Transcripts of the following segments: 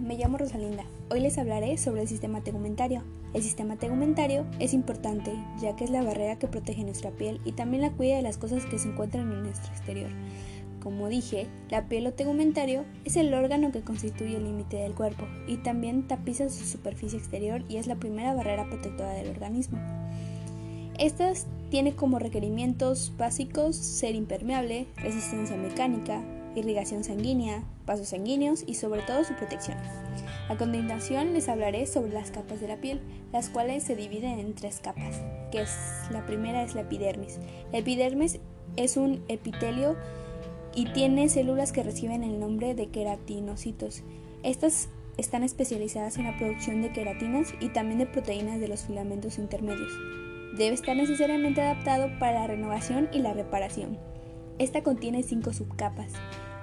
me llamo Rosalinda. Hoy les hablaré sobre el sistema tegumentario. El sistema tegumentario es importante ya que es la barrera que protege nuestra piel y también la cuida de las cosas que se encuentran en nuestro exterior. Como dije, la piel o tegumentario es el órgano que constituye el límite del cuerpo y también tapiza su superficie exterior y es la primera barrera protectora del organismo. Estas tiene como requerimientos básicos ser impermeable, resistencia mecánica, irrigación sanguínea, vasos sanguíneos y sobre todo su protección. A continuación les hablaré sobre las capas de la piel, las cuales se dividen en tres capas, que la primera es la epidermis. La epidermis es un epitelio y tiene células que reciben el nombre de queratinocitos. Estas están especializadas en la producción de queratinas y también de proteínas de los filamentos intermedios. Debe estar necesariamente adaptado para la renovación y la reparación. Esta contiene cinco subcapas,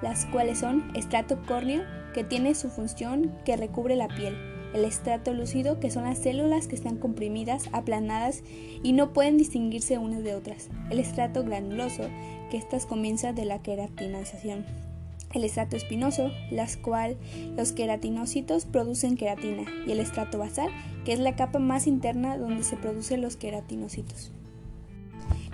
las cuales son estrato córneo, que tiene su función que recubre la piel, el estrato lúcido, que son las células que están comprimidas, aplanadas y no pueden distinguirse unas de otras, el estrato granuloso, que estas comienza de la queratinización, el estrato espinoso, las cual los queratinocitos producen queratina, y el estrato basal, que es la capa más interna donde se producen los queratinocitos.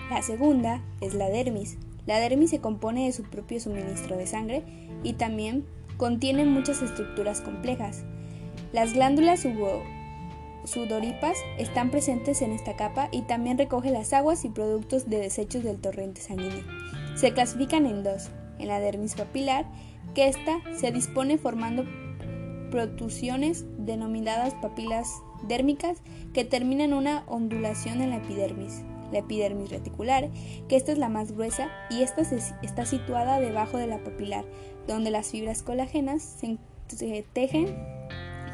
La segunda es la dermis, la dermis se compone de su propio suministro de sangre y también contiene muchas estructuras complejas. Las glándulas sudoripas están presentes en esta capa y también recoge las aguas y productos de desechos del torrente sanguíneo. Se clasifican en dos, en la dermis papilar, que ésta se dispone formando protusiones denominadas papilas dérmicas que terminan una ondulación en la epidermis la epidermis reticular, que esta es la más gruesa y esta está situada debajo de la papilar, donde las fibras colágenas se, tejen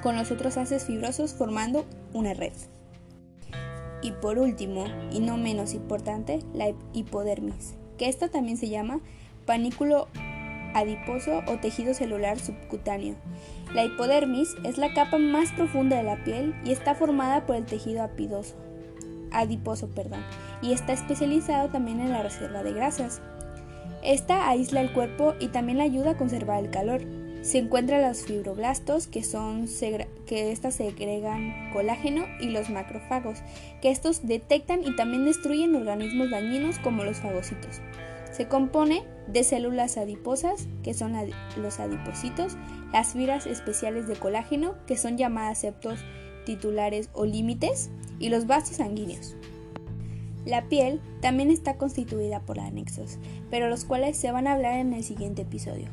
con los otros haces fibrosos formando una red. Y por último, y no menos importante, la hipodermis, que esta también se llama panículo adiposo o tejido celular subcutáneo. La hipodermis es la capa más profunda de la piel y está formada por el tejido apidoso, adiposo, perdón, y está especializado también en la reserva de grasas. Esta aísla el cuerpo y también ayuda a conservar el calor. Se encuentran los fibroblastos, que son que estas segregan colágeno, y los macrófagos, que estos detectan y también destruyen organismos dañinos como los fagocitos. Se compone de células adiposas, que son los adipocitos, las fibras especiales de colágeno, que son llamadas septos titulares o límites, y los vasos sanguíneos. La piel también está constituida por anexos, pero los cuales se van a hablar en el siguiente episodio.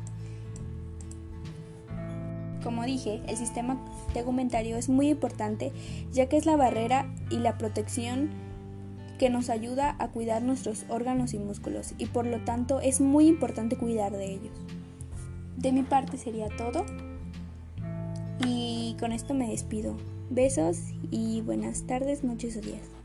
Como dije, el sistema tegumentario es muy importante ya que es la barrera y la protección que nos ayuda a cuidar nuestros órganos y músculos y por lo tanto es muy importante cuidar de ellos. De mi parte sería todo y con esto me despido. Besos y buenas tardes, noches o días.